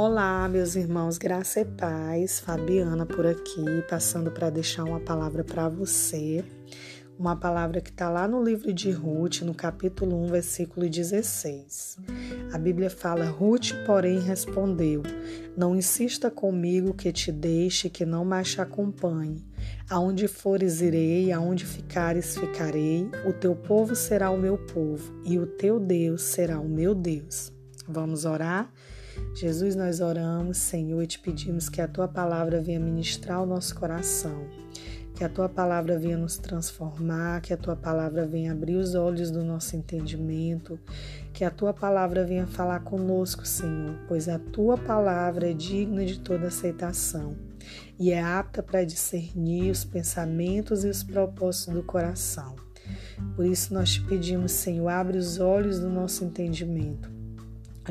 Olá, meus irmãos, graça e paz. Fabiana por aqui, passando para deixar uma palavra para você. Uma palavra que está lá no livro de Ruth, no capítulo 1, versículo 16. A Bíblia fala: Ruth, porém, respondeu: Não insista comigo que te deixe, que não mais te acompanhe. Aonde fores, irei, aonde ficares, ficarei. O teu povo será o meu povo, e o teu Deus será o meu Deus. Vamos orar? Jesus, nós oramos, Senhor, e te pedimos que a tua palavra venha ministrar o nosso coração, que a tua palavra venha nos transformar, que a tua palavra venha abrir os olhos do nosso entendimento, que a tua palavra venha falar conosco, Senhor, pois a tua palavra é digna de toda aceitação e é apta para discernir os pensamentos e os propósitos do coração. Por isso nós te pedimos, Senhor, abre os olhos do nosso entendimento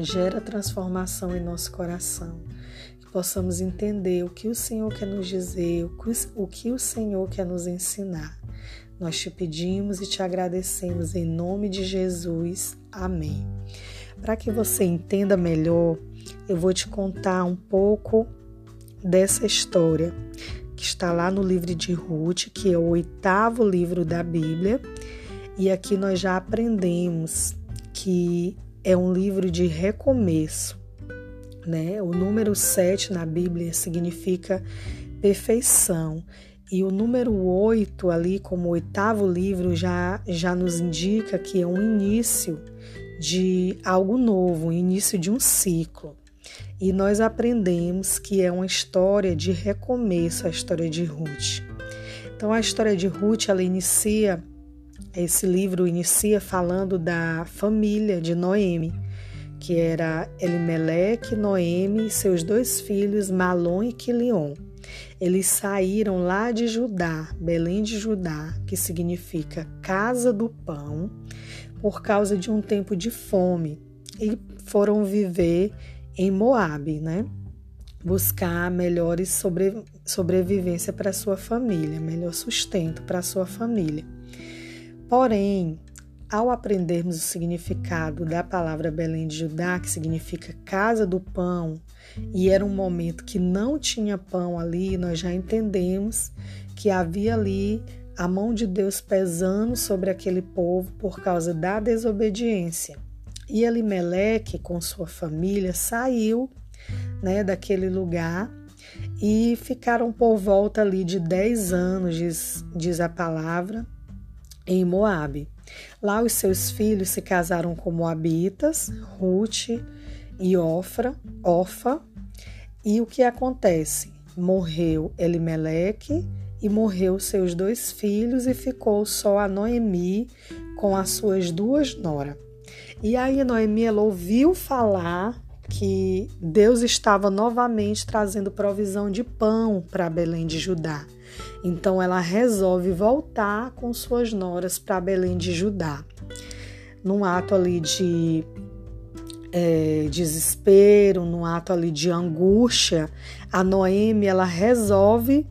gera transformação em nosso coração. Que possamos entender o que o Senhor quer nos dizer, o que o Senhor quer nos ensinar. Nós te pedimos e te agradecemos em nome de Jesus. Amém. Para que você entenda melhor, eu vou te contar um pouco dessa história que está lá no livro de Ruth, que é o oitavo livro da Bíblia. E aqui nós já aprendemos que é um livro de recomeço. Né? O número 7 na Bíblia significa perfeição. E o número 8 ali, como oitavo livro, já, já nos indica que é um início de algo novo, um início de um ciclo. E nós aprendemos que é uma história de recomeço, a história de Ruth. Então a história de Ruth, ela inicia esse livro inicia falando da família de Noemi, que era Elimeleque, Noemi e seus dois filhos, Malom e Quilion. Eles saíram lá de Judá, Belém de Judá, que significa casa do pão, por causa de um tempo de fome e foram viver em Moabe, né? Buscar melhores sobre, sobrevivência para sua família, melhor sustento para sua família. Porém, ao aprendermos o significado da palavra Belém de Judá, que significa casa do pão, e era um momento que não tinha pão ali, nós já entendemos que havia ali a mão de Deus pesando sobre aquele povo por causa da desobediência. E Elimeleque, com sua família, saiu né, daquele lugar e ficaram por volta ali de 10 anos, diz, diz a palavra, em Moabe. Lá os seus filhos se casaram com moabitas, Ruth e Ofra, Ofa. E o que acontece? Morreu Elimeleque e morreu seus dois filhos e ficou só a Noemi com as suas duas noras. E aí Noemi ela ouviu falar que Deus estava novamente trazendo provisão de pão para Belém de Judá. Então ela resolve voltar com suas noras para Belém de Judá. Num ato ali de é, desespero, num ato ali de angústia, a Noemi ela resolve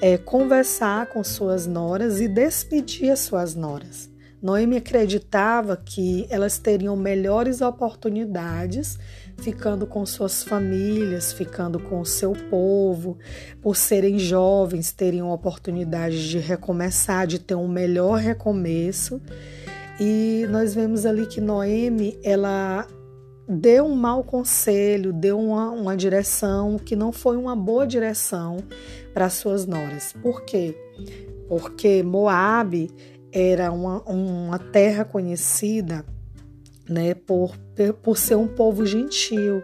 é, conversar com suas noras e despedir as suas noras. Noemi acreditava que elas teriam melhores oportunidades ficando com suas famílias, ficando com o seu povo, por serem jovens, teriam oportunidade de recomeçar, de ter um melhor recomeço. E nós vemos ali que Noemi, ela deu um mau conselho, deu uma, uma direção que não foi uma boa direção para suas noras. Por quê? Porque Moabe era uma, uma terra conhecida né, por, por ser um povo gentil.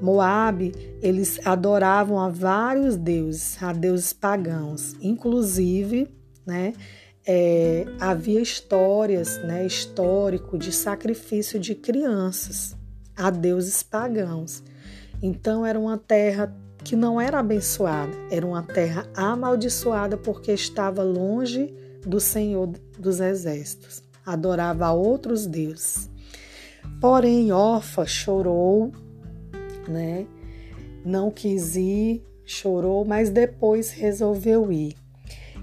Moabe, eles adoravam a vários deuses, a deuses pagãos. Inclusive, né, é, havia histórias, né, histórico de sacrifício de crianças a deuses pagãos. Então era uma terra que não era abençoada, era uma terra amaldiçoada porque estava longe do Senhor dos Exércitos, adorava a outros deuses. Porém, Orfa chorou, né? Não quis ir, chorou, mas depois resolveu ir.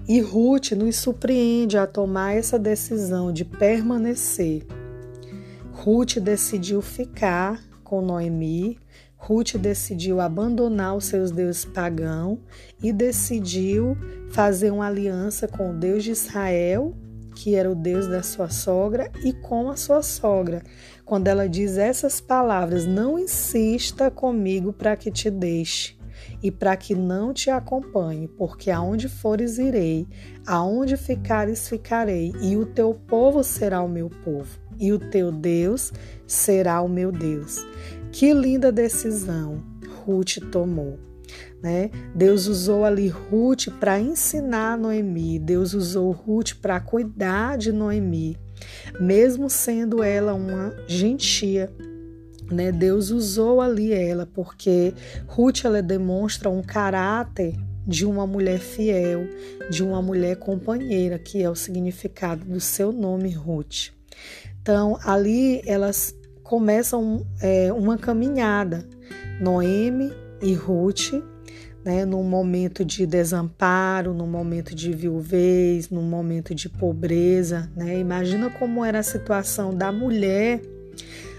E Ruth nos surpreende a tomar essa decisão de permanecer. Ruth decidiu ficar com Noemi. Ruth decidiu abandonar os seus deuses pagãos e decidiu fazer uma aliança com o Deus de Israel, que era o Deus da sua sogra, e com a sua sogra. Quando ela diz essas palavras: Não insista comigo para que te deixe e para que não te acompanhe, porque aonde fores irei, aonde ficares ficarei, e o teu povo será o meu povo, e o teu Deus será o meu Deus. Que linda decisão Ruth tomou. Né? Deus usou ali Ruth para ensinar Noemi, Deus usou Ruth para cuidar de Noemi, mesmo sendo ela uma gentia, né? Deus usou ali ela, porque Ruth ela demonstra um caráter de uma mulher fiel, de uma mulher companheira, que é o significado do seu nome, Ruth. Então, ali elas começam é, uma caminhada, Noemi e Ruth, né, num momento de desamparo, num momento de viuvez, num momento de pobreza. Né? Imagina como era a situação da mulher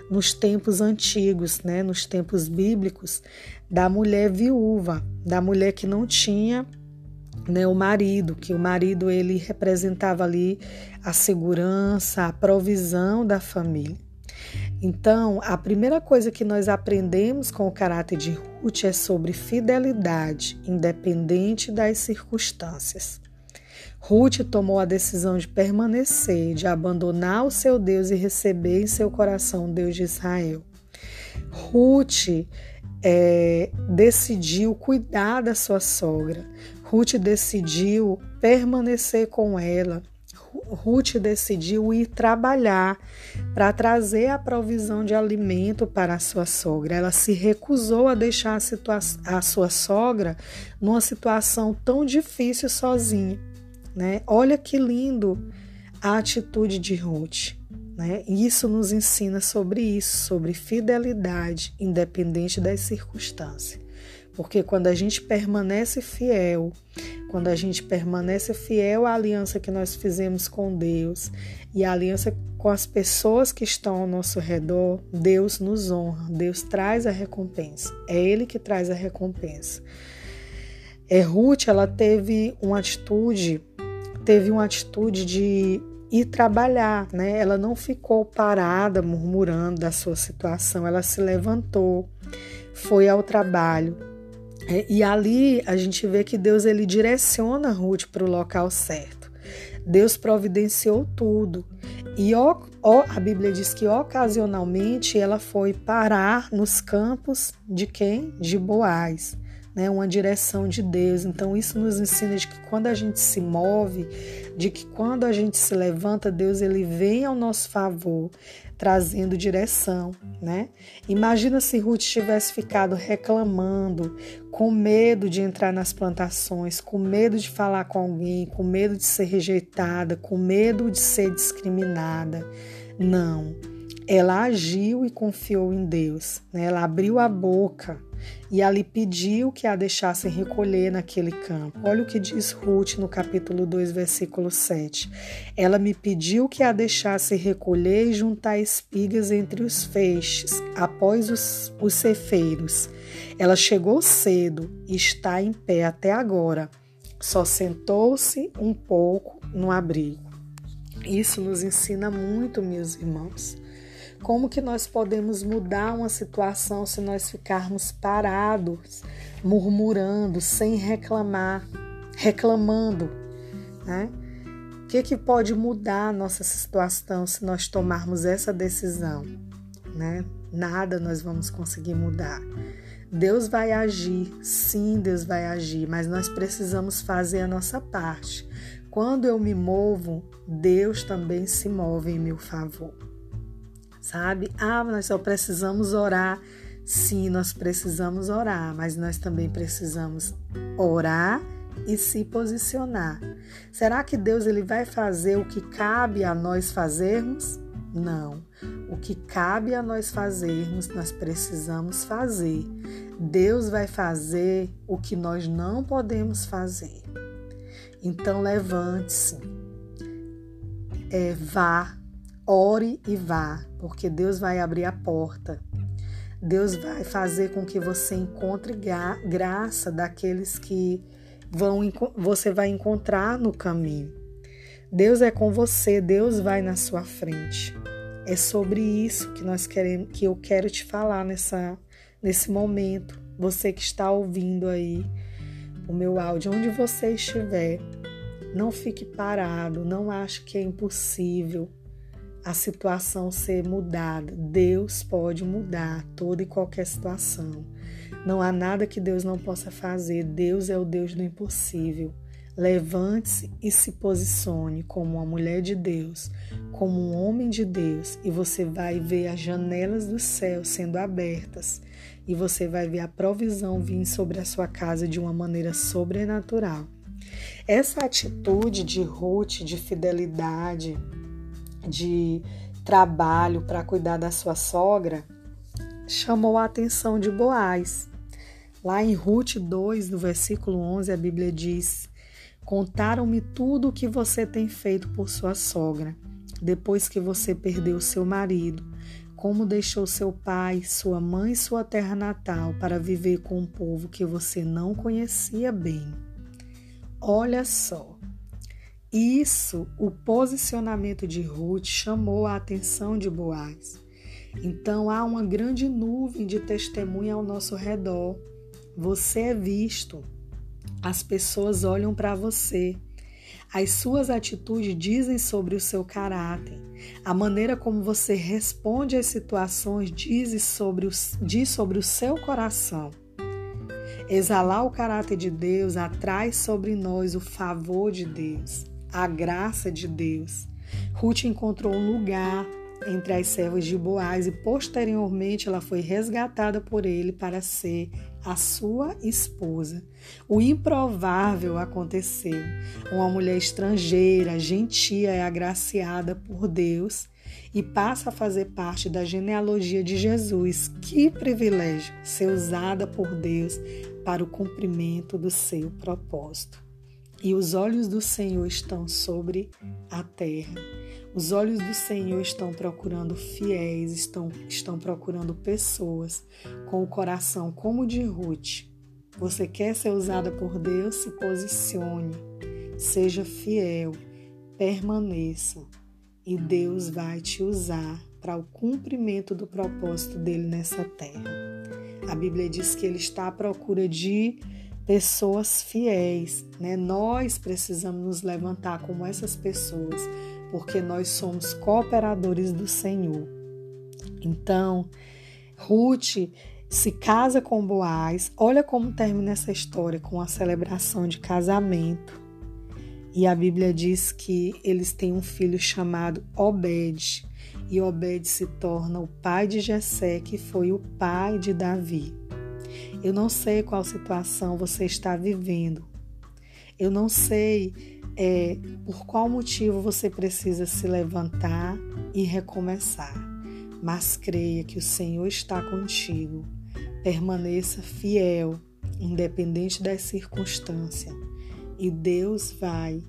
nos tempos antigos, né, nos tempos bíblicos, da mulher viúva, da mulher que não tinha né, o marido, que o marido ele representava ali a segurança, a provisão da família. Então, a primeira coisa que nós aprendemos com o caráter de Ruth é sobre fidelidade, independente das circunstâncias. Ruth tomou a decisão de permanecer, de abandonar o seu Deus e receber em seu coração o Deus de Israel. Ruth é, decidiu cuidar da sua sogra. Ruth decidiu permanecer com ela. Ruth decidiu ir trabalhar para trazer a provisão de alimento para a sua sogra. Ela se recusou a deixar a, a sua sogra numa situação tão difícil sozinha. Né? Olha que lindo a atitude de Ruth. Né? Isso nos ensina sobre isso, sobre fidelidade, independente das circunstâncias. Porque quando a gente permanece fiel, quando a gente permanece fiel à aliança que nós fizemos com Deus e a aliança com as pessoas que estão ao nosso redor, Deus nos honra, Deus traz a recompensa. É Ele que traz a recompensa. É, Ruth, ela teve uma atitude teve uma atitude de ir trabalhar, né? Ela não ficou parada murmurando da sua situação, ela se levantou, foi ao trabalho. É, e ali a gente vê que Deus ele direciona Ruth para o local certo. Deus providenciou tudo. E ó, ó, a Bíblia diz que ocasionalmente ela foi parar nos campos de quem? De Boaz né, uma direção de Deus. Então isso nos ensina de que quando a gente se move, de que quando a gente se levanta, Deus ele vem ao nosso favor, trazendo direção, né? Imagina se Ruth tivesse ficado reclamando, com medo de entrar nas plantações, com medo de falar com alguém, com medo de ser rejeitada, com medo de ser discriminada. Não. Ela agiu e confiou em Deus, né? Ela abriu a boca e ali pediu que a deixassem recolher naquele campo. Olha o que diz Ruth no capítulo 2, versículo 7. Ela me pediu que a deixasse recolher e juntar espigas entre os feixes, após os, os cefeiros. Ela chegou cedo e está em pé até agora. Só sentou-se um pouco no abrigo. Isso nos ensina muito, meus irmãos. Como que nós podemos mudar uma situação se nós ficarmos parados, murmurando, sem reclamar, reclamando, né? O que, que pode mudar a nossa situação se nós tomarmos essa decisão? Né? Nada nós vamos conseguir mudar. Deus vai agir, sim, Deus vai agir, mas nós precisamos fazer a nossa parte. Quando eu me movo, Deus também se move em meu favor sabe? Ah, nós só precisamos orar. Sim, nós precisamos orar, mas nós também precisamos orar e se posicionar. Será que Deus ele vai fazer o que cabe a nós fazermos? Não. O que cabe a nós fazermos, nós precisamos fazer. Deus vai fazer o que nós não podemos fazer. Então levante-se, é, vá, ore e vá, porque Deus vai abrir a porta. Deus vai fazer com que você encontre graça daqueles que vão você vai encontrar no caminho. Deus é com você, Deus vai na sua frente. É sobre isso que nós queremos, que eu quero te falar nessa nesse momento. Você que está ouvindo aí o meu áudio, onde você estiver, não fique parado, não ache que é impossível a situação ser mudada. Deus pode mudar toda e qualquer situação. Não há nada que Deus não possa fazer. Deus é o Deus do impossível. Levante-se e se posicione como uma mulher de Deus, como um homem de Deus, e você vai ver as janelas do céu sendo abertas e você vai ver a provisão vir sobre a sua casa de uma maneira sobrenatural. Essa atitude de Ruth, de fidelidade, de trabalho para cuidar da sua sogra, chamou a atenção de Boaz. Lá em Ruth 2, no versículo 11, a Bíblia diz: Contaram-me tudo o que você tem feito por sua sogra, depois que você perdeu seu marido como deixou seu pai, sua mãe e sua terra natal para viver com um povo que você não conhecia bem. Olha só, isso, o posicionamento de Ruth chamou a atenção de Boaz. Então há uma grande nuvem de testemunha ao nosso redor. Você é visto, as pessoas olham para você. As suas atitudes dizem sobre o seu caráter. A maneira como você responde às situações diz sobre o, diz sobre o seu coração. Exalar o caráter de Deus atrai sobre nós o favor de Deus, a graça de Deus. Ruth encontrou um lugar entre as servas de Boaz e posteriormente ela foi resgatada por ele para ser a sua esposa. O improvável aconteceu. Uma mulher estrangeira, gentia, é agraciada por Deus e passa a fazer parte da genealogia de Jesus. Que privilégio ser usada por Deus para o cumprimento do seu propósito. E os olhos do Senhor estão sobre a terra. Os olhos do Senhor estão procurando fiéis, estão, estão procurando pessoas com o coração como o de Ruth. Você quer ser usada por Deus? Se posicione, seja fiel, permaneça e Deus vai te usar para o cumprimento do propósito dele nessa terra. A Bíblia diz que ele está à procura de pessoas fiéis, né? Nós precisamos nos levantar como essas pessoas porque nós somos cooperadores do Senhor. Então, Ruth se casa com Boaz. Olha como termina essa história com a celebração de casamento. E a Bíblia diz que eles têm um filho chamado Obed. E Obed se torna o pai de Jessé, que foi o pai de Davi. Eu não sei qual situação você está vivendo. Eu não sei é por qual motivo você precisa se levantar e recomeçar. Mas creia que o Senhor está contigo. Permaneça fiel, independente das circunstâncias, e Deus vai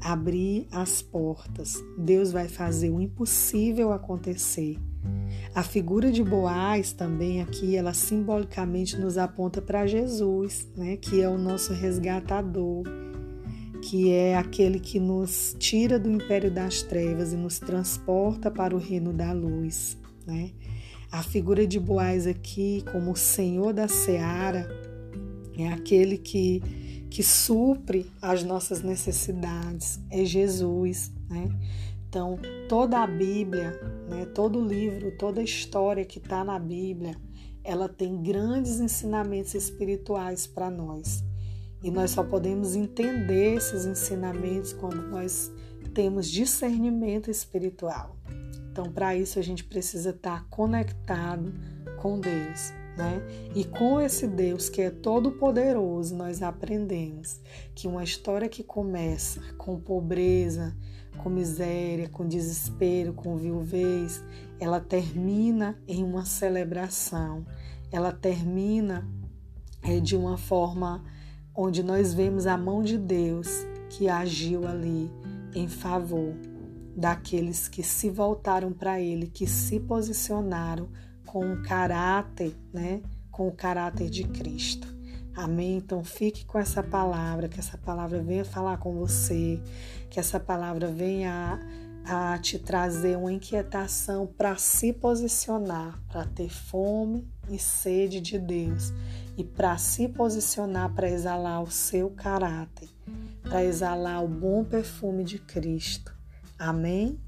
abrir as portas. Deus vai fazer o impossível acontecer. A figura de Boaz também aqui, ela simbolicamente nos aponta para Jesus, né, que é o nosso resgatador que é aquele que nos tira do império das trevas e nos transporta para o reino da luz. Né? A figura de Boaz aqui, como o Senhor da seara, é aquele que, que supre as nossas necessidades, é Jesus. Né? Então, toda a Bíblia, né, todo livro, toda a história que está na Bíblia, ela tem grandes ensinamentos espirituais para nós. E nós só podemos entender esses ensinamentos quando nós temos discernimento espiritual. Então, para isso, a gente precisa estar conectado com Deus. Né? E com esse Deus que é todo poderoso, nós aprendemos que uma história que começa com pobreza, com miséria, com desespero, com viuvez, ela termina em uma celebração. Ela termina é, de uma forma onde nós vemos a mão de Deus que agiu ali em favor daqueles que se voltaram para Ele, que se posicionaram com o caráter, né? Com o caráter de Cristo. Amém? Então fique com essa palavra, que essa palavra venha falar com você, que essa palavra venha a, te trazer uma inquietação para se posicionar, para ter fome e sede de Deus e para se posicionar para exalar o seu caráter, para exalar o bom perfume de Cristo. Amém?